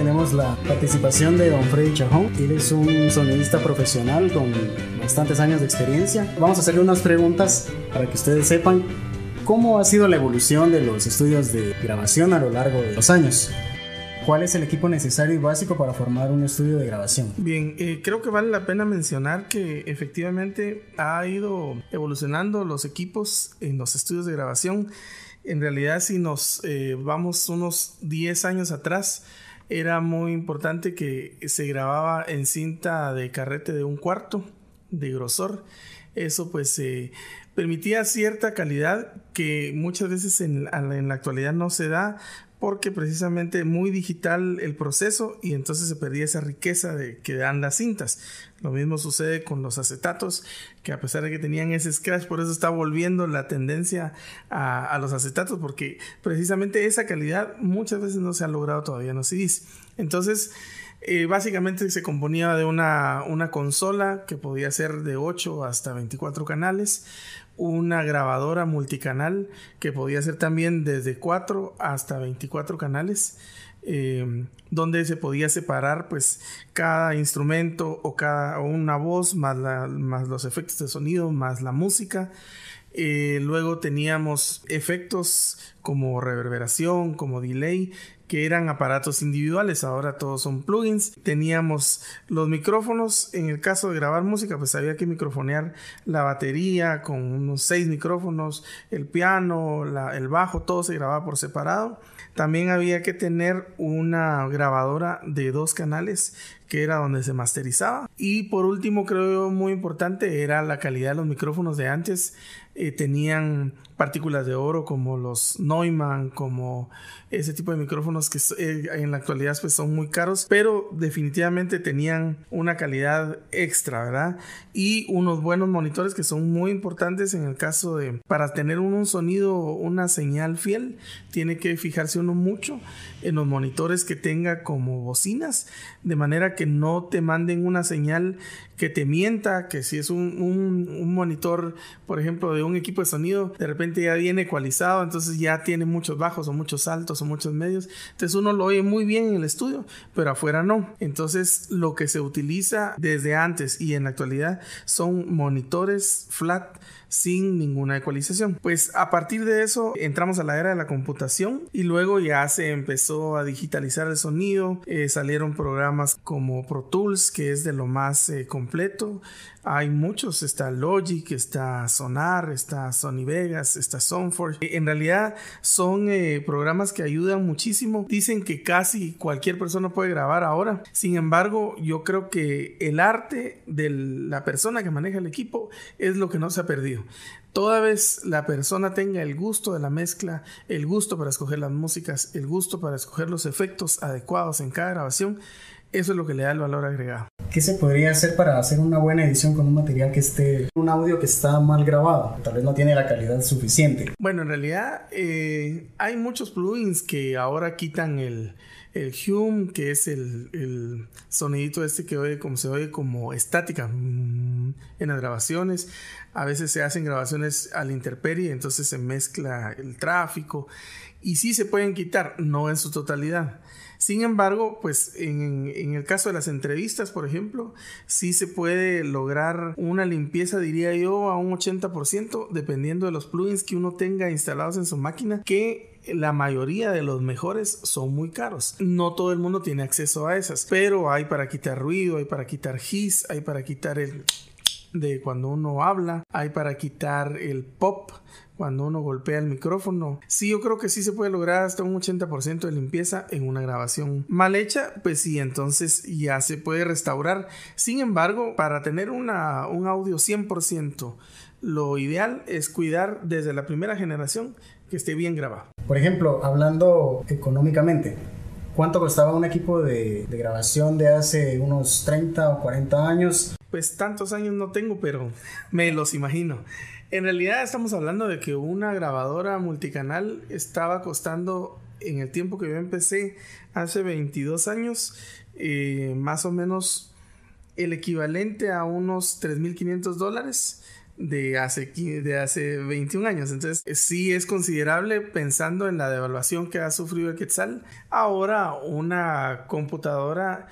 tenemos la participación de don Freddy Chajón. Él es un sonidista profesional con bastantes años de experiencia. Vamos a hacerle unas preguntas para que ustedes sepan cómo ha sido la evolución de los estudios de grabación a lo largo de los años. ¿Cuál es el equipo necesario y básico para formar un estudio de grabación? Bien, eh, creo que vale la pena mencionar que efectivamente ha ido evolucionando los equipos en los estudios de grabación. En realidad, si nos eh, vamos unos 10 años atrás, era muy importante que se grababa en cinta de carrete de un cuarto de grosor. Eso pues eh, permitía cierta calidad que muchas veces en, en la actualidad no se da porque precisamente muy digital el proceso y entonces se perdía esa riqueza de que dan las cintas. Lo mismo sucede con los acetatos, que a pesar de que tenían ese scratch, por eso está volviendo la tendencia a, los acetatos, porque precisamente esa calidad muchas veces no se ha logrado todavía en los CDs. Entonces, eh, básicamente se componía de una, una consola que podía ser de 8 hasta 24 canales, una grabadora multicanal que podía ser también desde 4 hasta 24 canales. Eh, donde se podía separar pues cada instrumento o cada una voz más, más los efectos de sonido más la música eh, luego teníamos efectos como reverberación, como delay, que eran aparatos individuales, ahora todos son plugins. Teníamos los micrófonos, en el caso de grabar música, pues había que microfonear la batería con unos seis micrófonos, el piano, el bajo, todo se grababa por separado. También había que tener una grabadora de dos canales que era donde se masterizaba. Y por último, creo muy importante, era la calidad de los micrófonos de antes. Eh, tenían partículas de oro como los Neumann, como ese tipo de micrófonos que eh, en la actualidad pues son muy caros, pero definitivamente tenían una calidad extra, ¿verdad? Y unos buenos monitores que son muy importantes en el caso de, para tener un, sonido, una señal fiel, tiene que fijarse uno mucho en los monitores que tenga como bocinas, de manera que no te manden una señal que te mienta, que si es un, un monitor, por ejemplo, de un equipo de sonido, de repente ya viene ecualizado, entonces ya tiene muchos bajos o muchos altos o muchos medios. Entonces uno lo oye muy bien en el estudio, pero afuera no. Entonces lo que se utiliza desde antes y en la actualidad son monitores flat sin ninguna ecualización. Pues a partir de eso entramos a la era de la computación y luego ya se empezó a digitalizar el sonido, eh, salieron programas como Pro Tools que es de lo más eh, completo, hay muchos, está Logic, está Sonar, está Sony Vegas, está Soundforge. En realidad son eh, programas que ayudan muchísimo. Dicen que casi cualquier persona puede grabar ahora. Sin embargo, yo creo que el arte de la persona que maneja el equipo es lo que no se ha perdido. Toda vez la persona tenga el gusto de la mezcla, el gusto para escoger las músicas, el gusto para escoger los efectos adecuados en cada grabación, eso es lo que le da el valor agregado. ¿Qué se podría hacer para hacer una buena edición con un material que esté, un audio que está mal grabado? Tal vez no tiene la calidad suficiente. Bueno, en realidad eh, hay muchos plugins que ahora quitan el, el hum, que es el, el, sonidito este que oye como se oye como estática mm, en las grabaciones. A veces se hacen grabaciones al interperie, entonces se mezcla el tráfico y sí se pueden quitar, no en su totalidad. Sin embargo, pues en, el caso de las entrevistas, por ejemplo, sí se puede lograr una limpieza, diría yo, a un 80%, dependiendo de los plugins que uno tenga instalados en su máquina, que la mayoría de los mejores son muy caros. No todo el mundo tiene acceso a esas, pero hay para quitar ruido, hay para quitar hiss, hay para quitar el de cuando uno habla, hay para quitar el pop cuando uno golpea el micrófono. Sí, yo creo que sí se puede lograr hasta un 80% de limpieza en una grabación mal hecha, pues sí, entonces ya se puede restaurar. Sin embargo, para tener una, un audio 100%, lo ideal es cuidar desde la primera generación que esté bien grabado. Por ejemplo, hablando económicamente, ¿cuánto costaba un equipo de, de grabación de hace unos 30 o 40 años? Pues tantos años no tengo, pero me los imagino. En realidad estamos hablando de que una grabadora multicanal estaba costando en el tiempo que yo empecé hace 22 años eh, más o menos el equivalente a unos 3.500 dólares de hace, de hace 21 años. Entonces, sí es considerable pensando en la devaluación que ha sufrido el Quetzal. Ahora, una computadora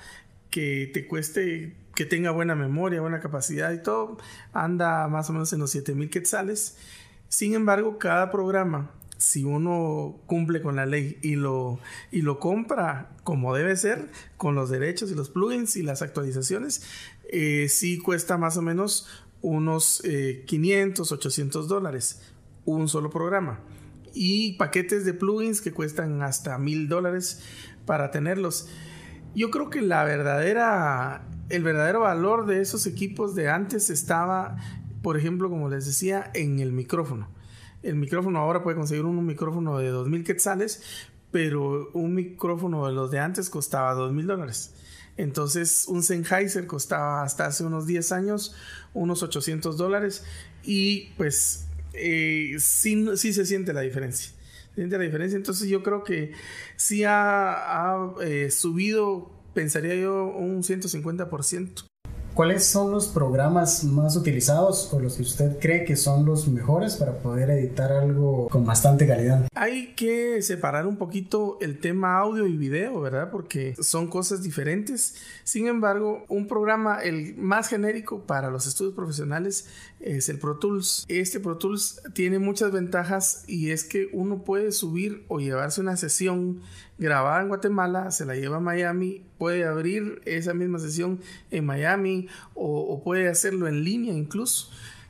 que te cueste, que tenga buena memoria, buena capacidad y todo, anda más o menos en los 7000 quetzales. Sin embargo, cada programa si uno cumple con la ley y lo, y lo compra como debe ser, con los derechos y los plugins y las actualizaciones, eh, sí cuesta más o menos unos 500, eh, 800 dólares un solo programa. Y paquetes de plugins que cuestan hasta mil dólares para tenerlos. Yo creo que la verdadera, el verdadero valor de esos equipos de antes estaba, por ejemplo, como les decía, en el micrófono el micrófono ahora puede conseguir un, micrófono de 2000 quetzales, pero un micrófono de los de antes costaba 2000 dólares. Entonces un Sennheiser costaba hasta hace unos 10 años unos 800 dólares y pues eh, sí, se siente la diferencia. Siente la diferencia. Entonces yo creo que sí ha, eh, subido, pensaría yo, un 150%. ¿Cuáles son los programas más utilizados o los que usted cree que son los mejores para poder editar algo con bastante calidad? Hay que separar un poquito el tema audio y video, ¿verdad? Porque son cosas diferentes. Sin embargo, un programa, el más genérico para los estudios profesionales es el Pro Tools. Este Pro Tools tiene muchas ventajas y es que uno puede subir o llevarse una sesión grabada en Guatemala, se la lleva a Miami, puede abrir esa misma sesión en Miami o, puede hacerlo en línea incluso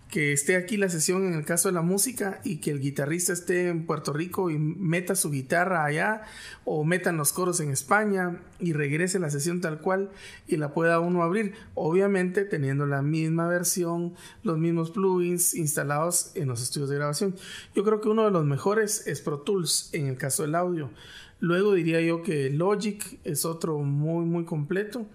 que esté aquí la sesión en el caso de la música y que el guitarrista esté en Puerto Rico y meta su guitarra allá o metan los coros en España y regrese la sesión tal cual y la pueda uno abrir, obviamente teniendo la misma versión, los mismos plugins instalados en los estudios de grabación. Yo creo que uno de los mejores es Pro Tools en el caso del audio. Luego diría yo que Logic es otro muy, muy completo.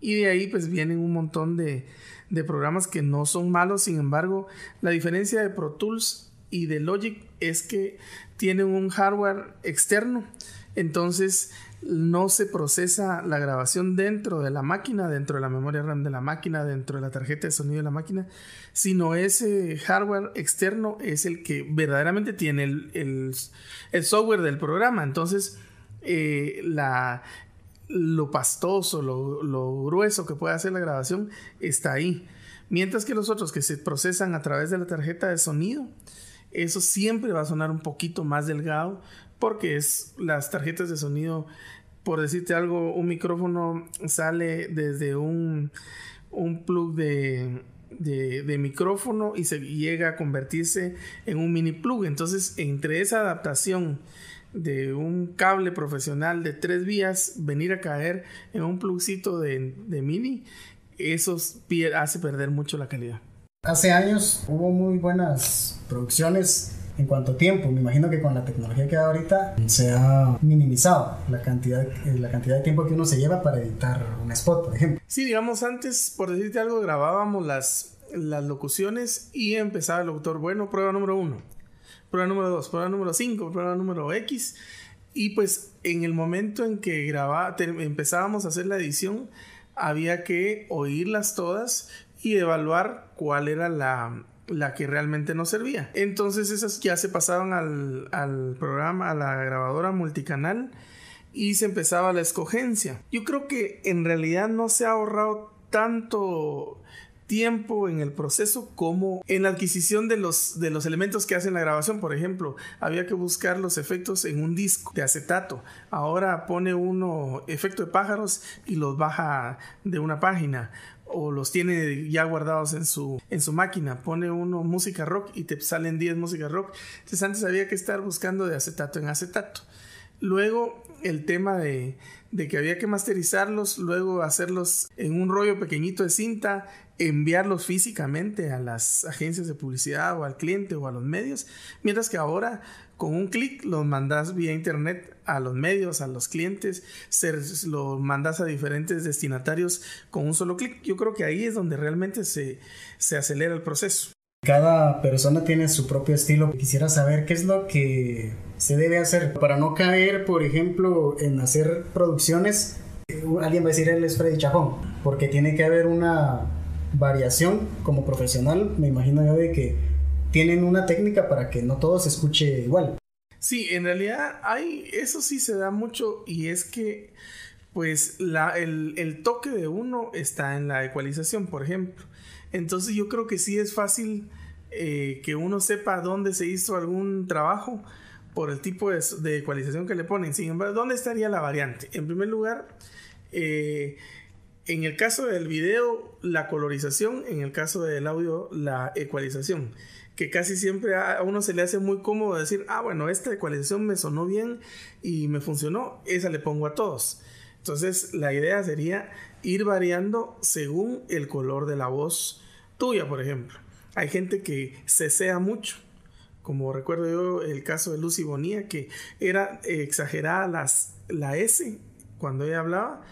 Y de ahí pues vienen un montón de, de programas que no son malos. Sin embargo, la diferencia de Pro Tools y de Logic es que tienen un hardware externo. Entonces no se procesa la grabación dentro de la máquina, dentro de la memoria RAM de la máquina, dentro de la tarjeta de sonido de la máquina, sino ese hardware externo es el que verdaderamente tiene el, el, software del programa. Entonces, eh, lo pastoso, lo, grueso que puede hacer la grabación está ahí. Mientras que los otros que se procesan a través de la tarjeta de sonido, eso siempre va a sonar un poquito más delgado porque es las tarjetas de sonido, por decirte algo, un micrófono sale desde un, un plug de, de, de, micrófono y se llega a convertirse en un mini plug. Entonces, entre esa adaptación de un cable profesional de tres vías venir a caer en un plugcito de, de mini, eso hace perder mucho la calidad. Hace años hubo muy buenas producciones en cuanto a tiempo. Me imagino que con la tecnología que hay ahorita se ha minimizado la cantidad, la cantidad de tiempo que uno se lleva para editar un spot, por ejemplo. Sí, digamos, antes, por decirte algo, grabábamos las, las locuciones y empezaba el locutor, bueno, prueba número uno prueba número 2, prueba número 5, prueba número X. Y pues en el momento en que grababa, empezábamos a hacer la edición, había que oírlas todas y evaluar cuál era la, la que realmente nos servía. Entonces esas ya se pasaban al, al programa, a la grabadora multicanal y se empezaba la escogencia. Yo creo que en realidad no se ha ahorrado tanto tiempo en el proceso como en la adquisición de los, de los elementos que hacen la grabación. Por ejemplo, había que buscar los efectos en un disco de acetato. Ahora pone uno efecto de pájaros y los baja de una página o los tiene ya guardados en su, en su máquina. Pone uno música rock y te salen 10 música rock. Entonces antes había que estar buscando de acetato en acetato. Luego el tema de, de que había que masterizarlos, luego hacerlos en un rollo pequeñito de cinta enviarlos físicamente a las agencias de publicidad o al cliente o a los medios, mientras que ahora con un clic los mandas vía internet a los medios, a los clientes, se, lo mandas a diferentes destinatarios con un solo clic. Yo creo que ahí es donde realmente se, se acelera el proceso. Cada persona tiene su propio estilo. Quisiera saber qué es lo que se debe hacer para no caer, por ejemplo, en hacer producciones. Alguien va a decir él es Freddy Chapón, porque tiene que haber una variación como profesional, me imagino yo de que tienen una técnica para que no todo se escuche igual. Sí, en realidad hay, eso sí se da mucho y es que pues la, el, el toque de uno está en la ecualización, por ejemplo. Entonces yo creo que sí es fácil eh, que uno sepa dónde se hizo algún trabajo por el tipo de, ecualización que le ponen. Sin embargo, ¿dónde estaría la variante? En primer lugar, eh, en el caso del video, la colorización, en el caso del audio, la ecualización. Que casi siempre a uno se le hace muy cómodo decir, ah, bueno, esta ecualización me sonó bien y me funcionó, esa le pongo a todos. Entonces, la idea sería ir variando según el color de la voz tuya, por ejemplo. Hay gente que cesea mucho, como recuerdo yo el caso de Lucy Bonilla, que era exagerada las, la S cuando ella hablaba.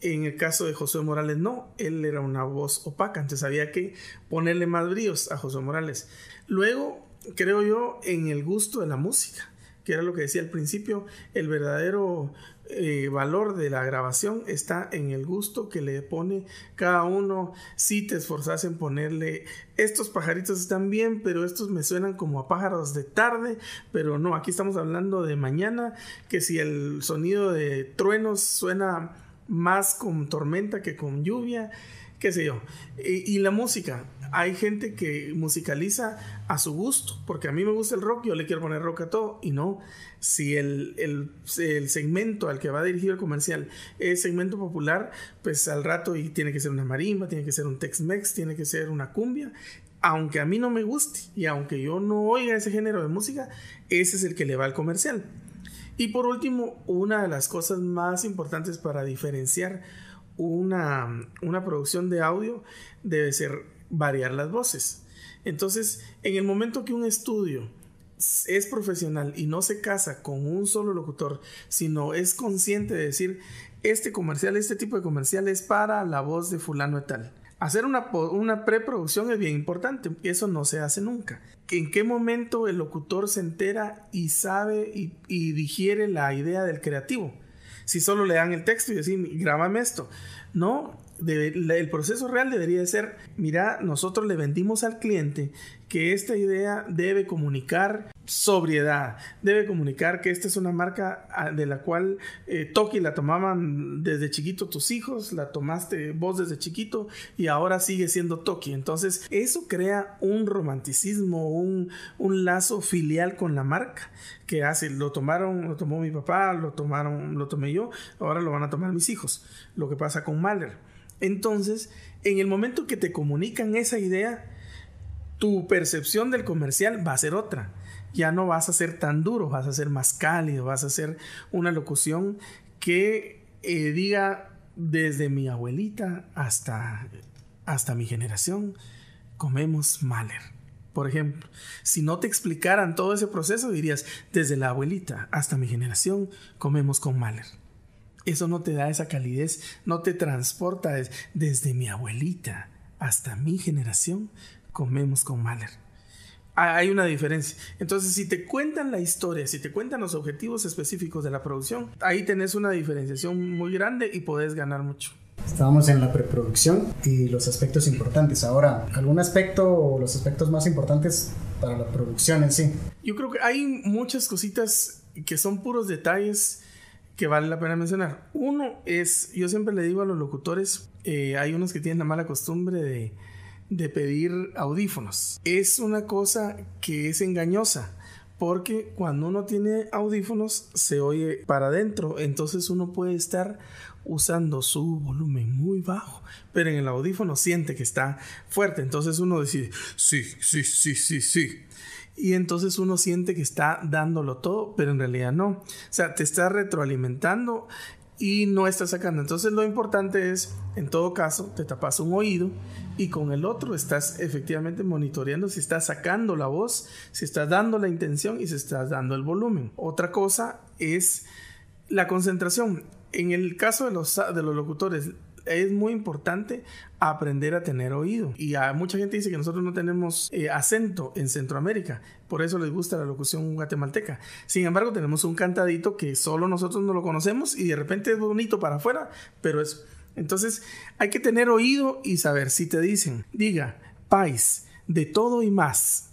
En el caso de José Morales, no, él era una voz opaca, entonces había que ponerle más bríos a José Morales. Luego, creo yo, en el gusto de la música, que era lo que decía al principio, el verdadero eh, valor de la grabación está en el gusto que le pone cada uno. Si te esforzas en ponerle, estos pajaritos están bien, pero estos me suenan como a pájaros de tarde, pero no, aquí estamos hablando de mañana, que si el sonido de truenos suena más con tormenta que con lluvia, qué sé yo. y la música, hay gente que musicaliza a su gusto, porque a mí me gusta el rock, yo le quiero poner rock a todo, y no, si el, el, segmento al que va dirigido el comercial es segmento popular, pues al rato y tiene que ser una marimba, tiene que ser un Tex-Mex, tiene que ser una cumbia, aunque a mí no me guste y aunque yo no oiga ese género de música, ese es el que le va al comercial. Y por último, una de las cosas más importantes para diferenciar una, una producción de audio debe ser variar las voces. Entonces, en el momento que un estudio es profesional y no se casa con un solo locutor, sino es consciente de decir, este comercial, este tipo de comercial es para la voz de fulano y tal. Hacer una, una preproducción es bien importante, eso no se hace nunca. ¿En qué momento el locutor se entera y sabe y, y digiere la idea del creativo? Si solo le dan el texto y decir, grábame esto. No, el proceso real debería ser, mira, nosotros le vendimos al cliente que esta idea debe comunicar sobriedad, debe comunicar que esta es una marca ah, de la cual eh, Toki la tomaban desde chiquito tus hijos, la tomaste vos desde chiquito y ahora sigue siendo Toki. Entonces eso crea un romanticismo, un, un lazo filial con la marca que hace, lo tomaron, lo tomó mi papá, lo tomaron, lo tomé yo, ahora lo van a tomar mis hijos. Lo que pasa con Mahler. Entonces, en el momento que te comunican esa idea, tu percepción del comercial va a ser otra. Ya no vas a ser tan duro, vas a ser más cálido, vas a hacer una locución que eh, diga desde mi abuelita hasta, hasta mi generación, comemos Mahler. Por ejemplo, si no te explicaran todo ese proceso, dirías, desde la abuelita hasta mi generación, comemos con Mahler eso no te da esa calidez, no te transporta desde mi abuelita hasta mi generación, comemos con Mahler. Ah, hay una diferencia. Entonces, si te cuentan la historia, si te cuentan los objetivos específicos de la producción, ahí tenés una diferenciación muy grande y podés ganar mucho. Estábamos en la preproducción y los aspectos importantes. Ahora, ¿algún aspecto o los aspectos más importantes para la producción en sí? Yo creo que hay muchas cositas que son puros detalles que vale la pena mencionar. Uno es, yo siempre le digo a los locutores, eh, hay unos que tienen la mala costumbre de, de pedir audífonos. Es una cosa que es engañosa. Porque cuando uno tiene audífonos se oye para adentro, entonces uno puede estar usando su volumen muy bajo, pero en el audífono siente que está fuerte, entonces uno decide, sí, sí, sí, sí, sí y entonces uno siente que está dándolo todo, pero en realidad no. O sea, te está retroalimentando y no está sacando. Entonces lo importante es, en todo caso, te tapas un oído y con el otro estás efectivamente monitoreando si estás sacando la voz, si estás dando la intención y si estás dando el volumen. Otra cosa es la concentración. En el caso de los, de los locutores, es muy importante aprender a tener oído. Y a mucha gente dice que nosotros no tenemos eh, acento en Centroamérica, por eso les gusta la locución guatemalteca. Sin embargo, tenemos un cantadito que solo nosotros no lo conocemos y de repente es bonito para afuera, pero es Entonces hay que tener oído y saber si te dicen, diga, pais, de todo y más.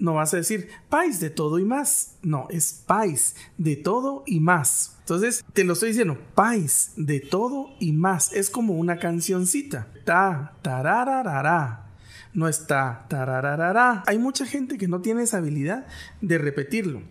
No vas a decir pais de todo y más. No, es pais de todo y más. Entonces te lo estoy diciendo, pais de todo y más. Es como una cancioncita. Ta, tarararara. No está tarararara. Hay mucha gente que no tiene esa habilidad de repetirlo.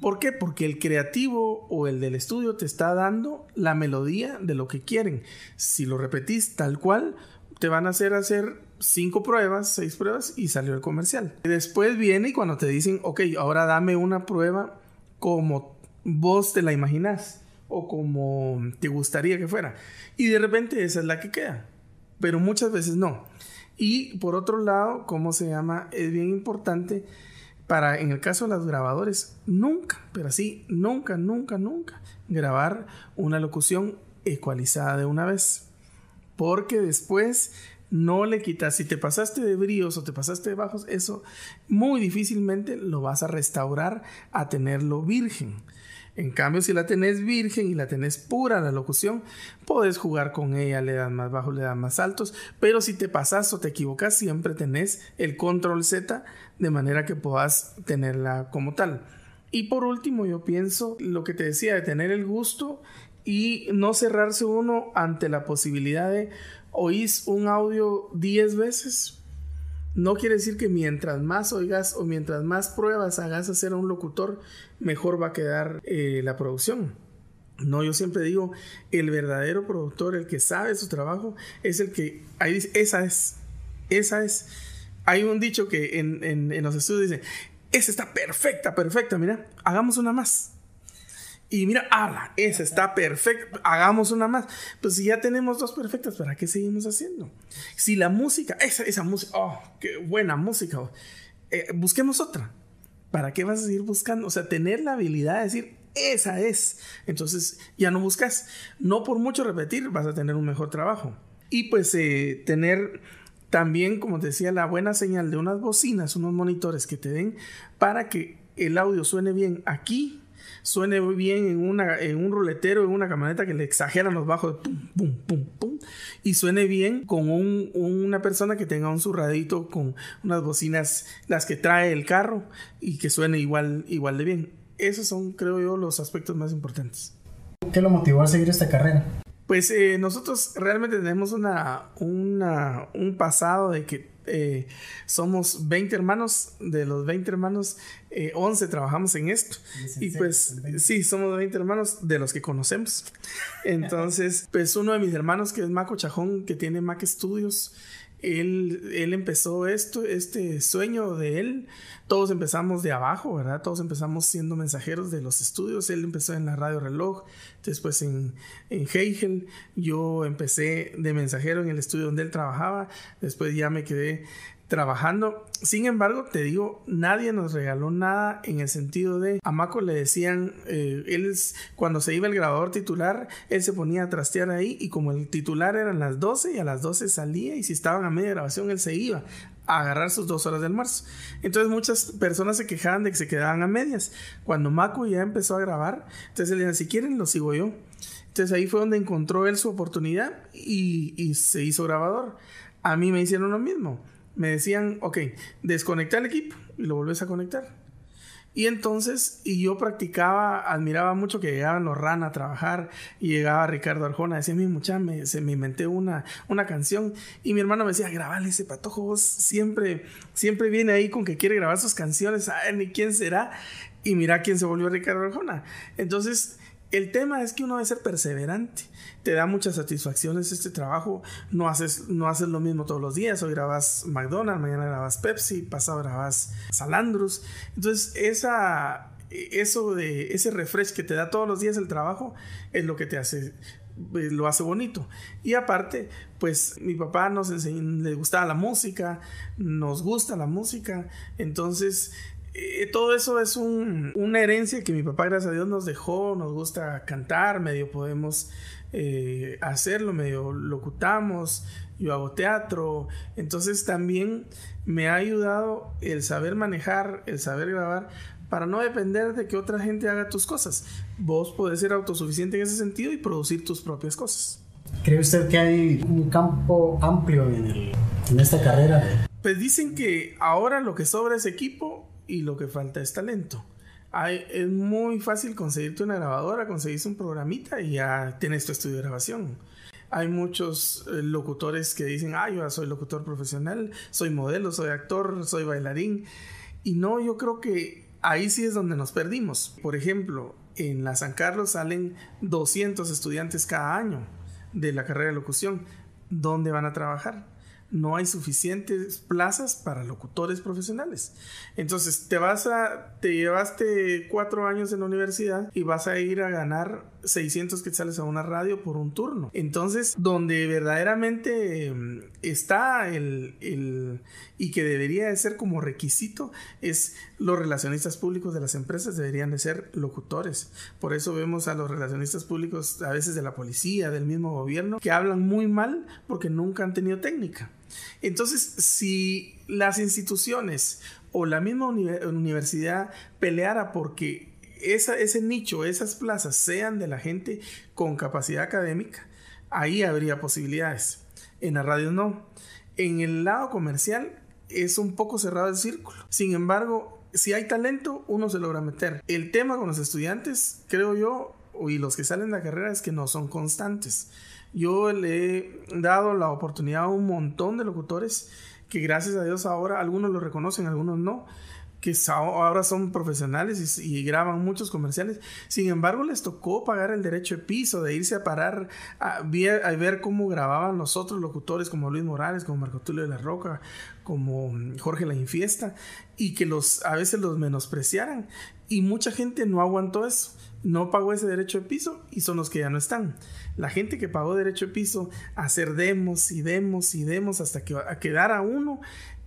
¿Por qué? Porque el creativo o el del estudio te está dando la melodía de lo que quieren. Si lo repetís tal cual, te van a hacer hacer cinco pruebas, seis pruebas y salió el comercial. Después viene y cuando te dicen, ok, ahora dame una prueba como vos te la imaginas o como te gustaría que fuera. Y de repente esa es la que queda. Pero muchas veces no. Y por otro lado, ¿cómo se llama? Es bien importante para, en el caso de los grabadores, nunca, pero así, nunca, nunca, nunca, grabar una locución ecualizada de una vez. Porque después no le quitas, si te pasaste de bríos o te pasaste de bajos, eso muy difícilmente lo vas a restaurar a tenerlo virgen. En cambio, si la tenés virgen y la tenés pura la locución, puedes jugar con ella, le das más bajos, le das más altos, pero si te pasas o te equivocas, siempre tenés el control Z de manera que puedas tenerla como tal. Y por último, yo pienso lo que te decía de tener el gusto y no cerrarse uno ante la posibilidad de oís un audio 10 veces, no quiere decir que mientras más oigas o mientras más pruebas hagas hacer a un locutor, mejor va a quedar eh, la producción. No, yo siempre digo, el verdadero productor, el que sabe su trabajo, es el que, ahí dice, esa es, esa es. Hay un dicho que en, en los estudios dice, esa está perfecta, perfecta, mira, hagamos una más. Y mira, ala, esa está perfecta, hagamos una más. Pues si ya tenemos dos perfectas, ¿para qué seguimos haciendo? Si la música, esa, esa música, oh, qué buena música, eh, busquemos otra. ¿Para qué vas a seguir buscando? O sea, tener la habilidad de decir, esa es. Entonces ya no buscas. No por mucho repetir, vas a tener un mejor trabajo. Y pues eh, tener también, como te decía, la buena señal de unas bocinas, unos monitores que te den para que el audio suene bien aquí suene bien en, una, en un ruletero, en una camioneta que le exageran los bajos pum, pum, pum, pum, y suene bien con un, una persona que tenga un zurradito con unas bocinas, las que trae el carro, y que suene igual, igual de bien. Esos son, creo yo, los aspectos más importantes. ¿Qué lo motivó a seguir esta carrera? Pues eh, nosotros realmente tenemos una, una, un pasado de que eh, somos 20 hermanos, de los 20 hermanos, 11 eh, trabajamos en esto. Y pues sí, somos 20 hermanos de los que conocemos. Entonces, pues uno de mis hermanos, que es Maco Chajón, que tiene Mac Studios, él, él empezó esto, este sueño de él. Todos empezamos de abajo, ¿verdad? Todos empezamos siendo mensajeros de los estudios. Él empezó en la radio reloj, después en, en Hegel. Yo empecé de mensajero en el estudio donde él trabajaba. Después ya me quedé trabajando. Sin embargo, te digo, nadie nos regaló nada en el sentido de a Maco le decían, eh, él cuando se iba el grabador titular, él se ponía a trastear ahí y como el titular eran las 12 y a las 12 salía y si estaban a media grabación él se iba a agarrar sus dos horas de almuerzo. Entonces muchas personas se quejaban de que se quedaban a medias. Cuando Maco ya empezó a grabar, entonces él decía, si quieren lo sigo yo. Entonces ahí fue donde encontró él su oportunidad y, y se hizo grabador. A mí me hicieron lo mismo me decían, ok, desconecta el equipo y lo volvés a conectar. Y entonces, y yo practicaba, admiraba mucho que llegaban los RAN a trabajar y llegaba Ricardo Arjona, decía, mi muchacha, me, se me inventé una, una canción y mi hermano me decía, grabale ese patojo, vos siempre, siempre viene ahí con que quiere grabar sus canciones, ay, ni quién será. Y mira quién se volvió Ricardo Arjona. Entonces, el tema es que uno debe ser perseverante. Te da muchas satisfacciones este trabajo. No haces, no haces lo mismo todos los días. Hoy grabas McDonald's, mañana grabas Pepsi, pasado grabas Salandrus. Entonces, esa, eso de ese refresh que te da todos los días el trabajo es lo que te hace eh, lo hace bonito. Y aparte, pues mi papá nos enseñó, le gustaba la música, nos gusta la música, entonces eh, todo eso es una herencia que mi papá, gracias a Dios, nos dejó. Nos gusta cantar, medio podemos eh, hacerlo, medio locutamos. Yo hago teatro. Entonces también me ha ayudado el saber manejar, el saber grabar, para no depender de que otra gente haga tus cosas. Vos podés ser autosuficiente en ese sentido y producir tus propias cosas. ¿Cree usted que hay un campo amplio en, en esta carrera? Pues dicen que ahora lo que sobra es equipo y lo que falta es talento. Hay, es muy fácil conseguirte una grabadora, conseguirse un programita y ya tienes tu estudio de grabación. Hay muchos eh, locutores que dicen, ah, yo soy locutor profesional, soy modelo, soy actor, soy bailarín. Y no, yo creo que ahí sí es donde nos perdimos. Por ejemplo, en la San Carlos salen 200 estudiantes cada año de la carrera de locución. ¿Dónde van a trabajar? No hay suficientes plazas para locutores profesionales. Entonces, te vas a, te llevaste cuatro años en la universidad y vas a ir a ganar 600 quetzales a una radio por un turno. Entonces, donde verdaderamente mm, está el, el, y que debería de ser como requisito es los relacionistas públicos de las empresas deberían de ser locutores. Por eso vemos a los relacionistas públicos a veces de la policía, del mismo gobierno, que hablan muy mal porque nunca han tenido técnica. Entonces, si las instituciones o la misma universidad peleara porque ese nicho, esas plazas sean de la gente con capacidad académica, ahí habría posibilidades. En la radio no. En el lado comercial es un poco cerrado el círculo. Sin embargo, si hay talento, uno se logra meter. El tema con los estudiantes, creo yo, y los que salen de la carrera es que no son constantes. Yo le he dado la oportunidad a un montón de locutores que gracias a Dios ahora algunos lo reconocen, algunos no, que ahora son profesionales y, graban muchos comerciales. Sin embargo, les tocó pagar el derecho de piso, de irse a parar a ver, a cómo grababan los otros locutores como Luis Morales, como Marco Tulio de la Roca, como Jorge La Infiesta, y que los, a veces los menospreciaran. Y mucha gente no aguantó eso no pagó ese derecho de piso y son los que ya no están. La gente que pagó derecho de piso, hacer demos y demos y demos hasta que quedara uno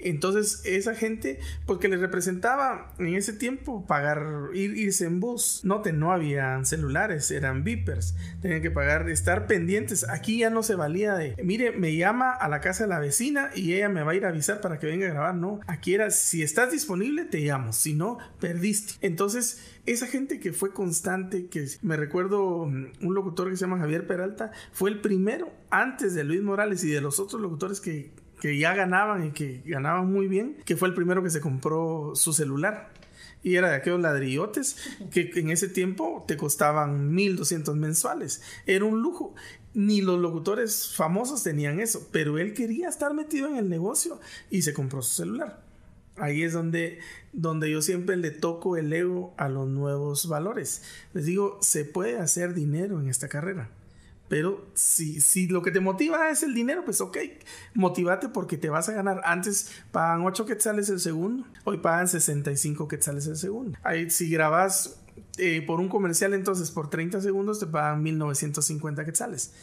entonces, esa gente, porque pues, les representaba en ese tiempo pagar, ir, irse en bus. Noten, no habían celulares, eran beepers. Tenían que pagar, estar pendientes. Aquí ya no se valía de, mire, me llama a la casa de la vecina y ella me va a ir a avisar para que venga a grabar. No, aquí era, si estás disponible, te llamo. Si no, perdiste. Entonces, esa gente que fue constante, que me recuerdo mm, un locutor que se llama Javier Peralta, fue el primero antes de Luis Morales y de los otros locutores que que ya ganaban y que ganaban muy bien, que fue el primero que se compró su celular. Y era de aquellos ladrillotes que en ese tiempo te costaban 1200 mensuales. Era un lujo. Ni los locutores famosos tenían eso, pero él quería estar metido en el negocio y se compró su celular. Ahí es donde, donde yo siempre le toco el ego a los nuevos valores. Les digo, se puede hacer dinero en esta carrera. Pero si, si lo que te motiva es el dinero, pues ok, motivate porque te vas a ganar. Antes pagan 8 quetzales el segundo, hoy pagan 65 quetzales el segundo. Ahí, si grabas eh, por un comercial, entonces por 30 segundos te pagan 1950 quetzales.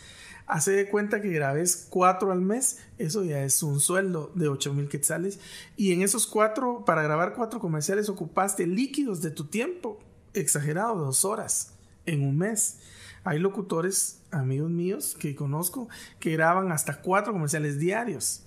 Hace de cuenta que grabes 4 al mes, eso ya es un sueldo de 8000 quetzales. Y en esos 4, para grabar 4 comerciales, ocupaste líquidos de tu tiempo, exagerado, dos horas en un mes. Hay locutores, amigos míos, que conozco, que graban hasta cuatro comerciales diarios.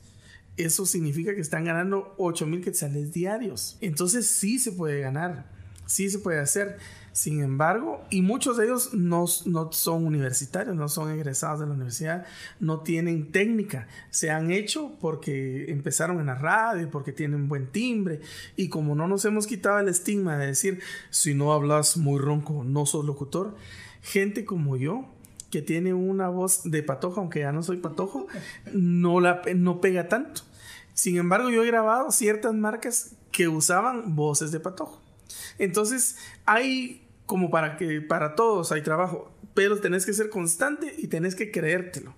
Eso significa que están ganando 8 mil quetzales diarios. Entonces sí se puede ganar, sí se puede hacer. Sin embargo, y muchos de ellos no, no, son universitarios, no son egresados de la universidad, no tienen técnica. Se han hecho porque empezaron en la radio, porque tienen buen timbre. Y como no nos hemos quitado el estigma de decir, si no hablas muy ronco, no sos locutor, gente como yo, que tiene una voz de patojo, aunque ya no soy patojo, no, la, no pega tanto. Sin embargo, yo he grabado ciertas marcas que usaban voces de patojo. Entonces, hay como para que para todos hay trabajo, pero tenés que ser constante y tenés que creértelo.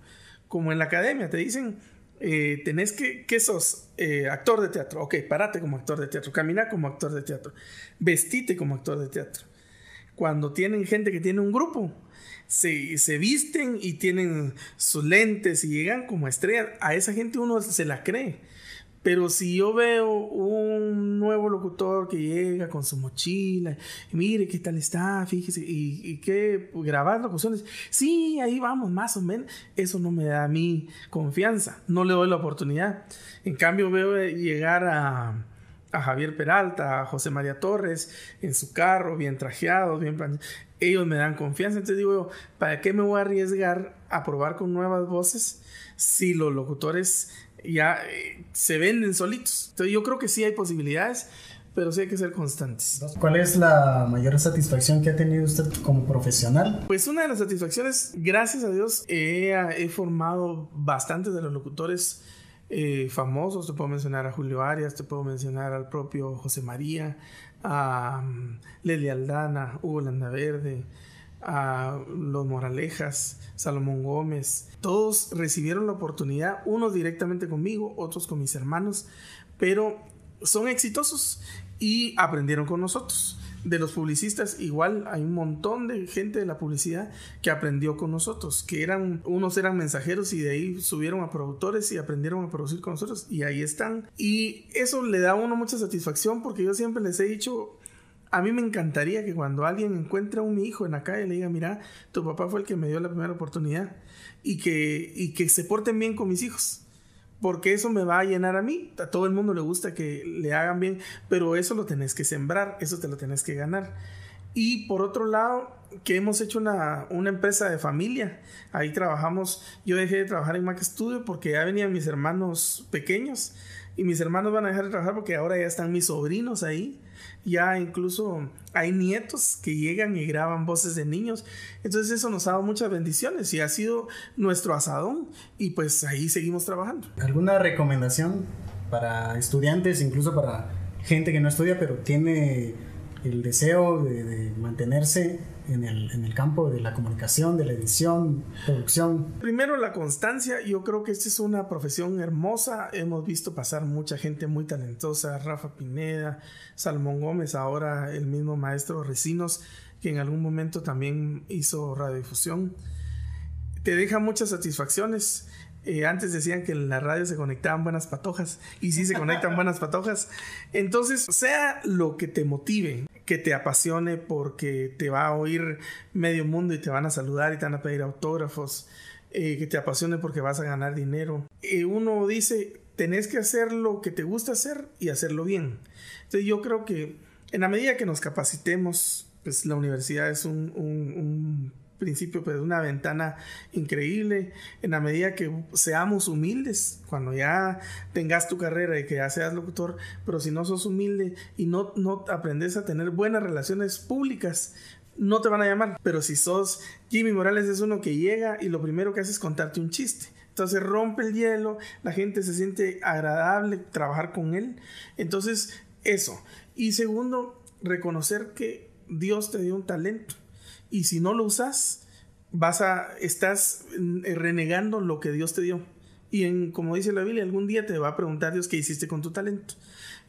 Como en la academia te dicen, eh, tenés que, ¿qué sos? Eh, actor de teatro. Ok, parate como actor de teatro, camina como actor de teatro, vestite como actor de teatro cuando tienen gente que tiene un grupo, se, se, visten y tienen sus lentes y llegan como estrellas, a esa gente uno se la cree. Pero si yo veo un nuevo locutor que llega con su mochila, mire qué tal está, fíjese, y, y que grabar locuciones, sí, ahí vamos, más o menos, eso no me da a mí confianza, no le doy la oportunidad. En cambio, veo llegar a, Javier Peralta, a José María Torres en su carro, bien trajeado, bien ellos me dan confianza. Entonces digo ¿para qué me voy a arriesgar a probar con nuevas voces si los locutores ya eh, se venden solitos? Entonces yo creo que sí hay posibilidades, pero sí hay que ser constantes. ¿Cuál es la mayor satisfacción que ha tenido usted como profesional? Pues una de las satisfacciones, gracias a Dios, he, he formado bastantes de los locutores eh, famosos, te puedo mencionar a Julio Arias, te puedo mencionar al propio José María, a um, Leslie Aldana, Hugo Landaverde, los Moralejas, Salomón Gómez. Todos recibieron la oportunidad, unos directamente conmigo, otros con mis hermanos, pero son exitosos y aprendieron con nosotros de los publicistas, igual hay un montón de gente de la publicidad que aprendió con nosotros, que eran, unos eran mensajeros y de ahí subieron a productores y aprendieron a producir con nosotros y ahí están. Y eso le da a uno mucha satisfacción porque yo siempre les he dicho, a mí me encantaría que cuando alguien encuentre a un hijo en la calle le diga, mira, tu papá fue el que me dio la primera oportunidad y que, y que se porten bien con mis hijos porque eso me va a llenar a mí. A todo el mundo le gusta que le hagan bien, pero eso lo tenés que sembrar, eso te lo tenés que ganar. Y por otro lado, que hemos hecho una, una, empresa de familia. Ahí trabajamos, yo dejé de trabajar en Mac Studio porque ya venían mis hermanos pequeños y mis hermanos van a dejar de trabajar porque ahora ya están mis sobrinos ahí. Ya incluso hay nietos que llegan y graban voces de niños. Entonces eso nos ha dado muchas bendiciones y ha sido nuestro asadón y pues ahí seguimos trabajando. ¿Alguna recomendación para estudiantes, incluso para gente que no estudia pero tiene el deseo de, mantenerse en el, en el, campo de la comunicación, de la edición, producción? Primero la constancia, yo creo que esta es una profesión hermosa, hemos visto pasar mucha gente muy talentosa, Rafa Pineda, Salmón Gómez, ahora el mismo maestro Recinos, que en algún momento también hizo radiodifusión. Te deja muchas satisfacciones. Eh, antes decían que en la radio se conectaban buenas patojas y sí se conectan buenas patojas. Entonces, sea lo que te motive, que te apasione porque te va a oír medio mundo y te van a saludar y te van a pedir autógrafos, eh, que te apasione porque vas a ganar dinero. Eh, uno dice, tenés que hacer lo que te gusta hacer y hacerlo bien. Entonces yo creo que en la medida que nos capacitemos, pues la universidad es un principio, pues una ventana increíble. En la medida que seamos humildes, cuando ya tengas tu carrera y que ya seas locutor, pero si no sos humilde y no, no aprendes a tener buenas relaciones públicas, no te van a llamar. Pero si sos Jimmy Morales es uno que llega y lo primero que hace es contarte un chiste. Entonces rompe el hielo, la gente se siente agradable trabajar con él. Entonces, eso. Y segundo, reconocer que Dios te dio un talento y si no lo usas, vas a, estás eh, renegando lo que Dios te dio. Y en, como dice la Biblia, algún día te va a preguntar Dios qué hiciste con tu talento.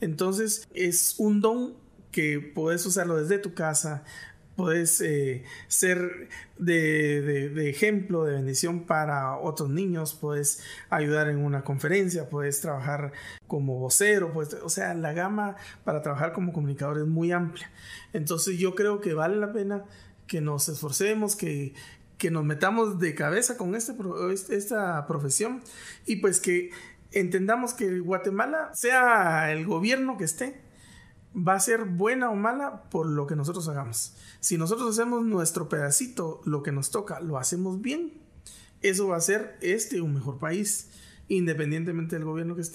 Entonces es un don que puedes usarlo desde tu casa, puedes eh, ser de, ejemplo, de bendición para otros niños, puedes ayudar en una conferencia, puedes trabajar como vocero, pues, o sea, la gama para trabajar como comunicador es muy amplia. Entonces yo creo que vale la pena que nos esforcemos, que, que nos metamos de cabeza con este, esta profesión y pues que entendamos que Guatemala, sea el gobierno que esté, va a ser buena o mala por lo que nosotros hagamos. Si nosotros hacemos nuestro pedacito, lo que nos toca, lo hacemos bien, eso va a ser este un mejor país, independientemente del gobierno que esté.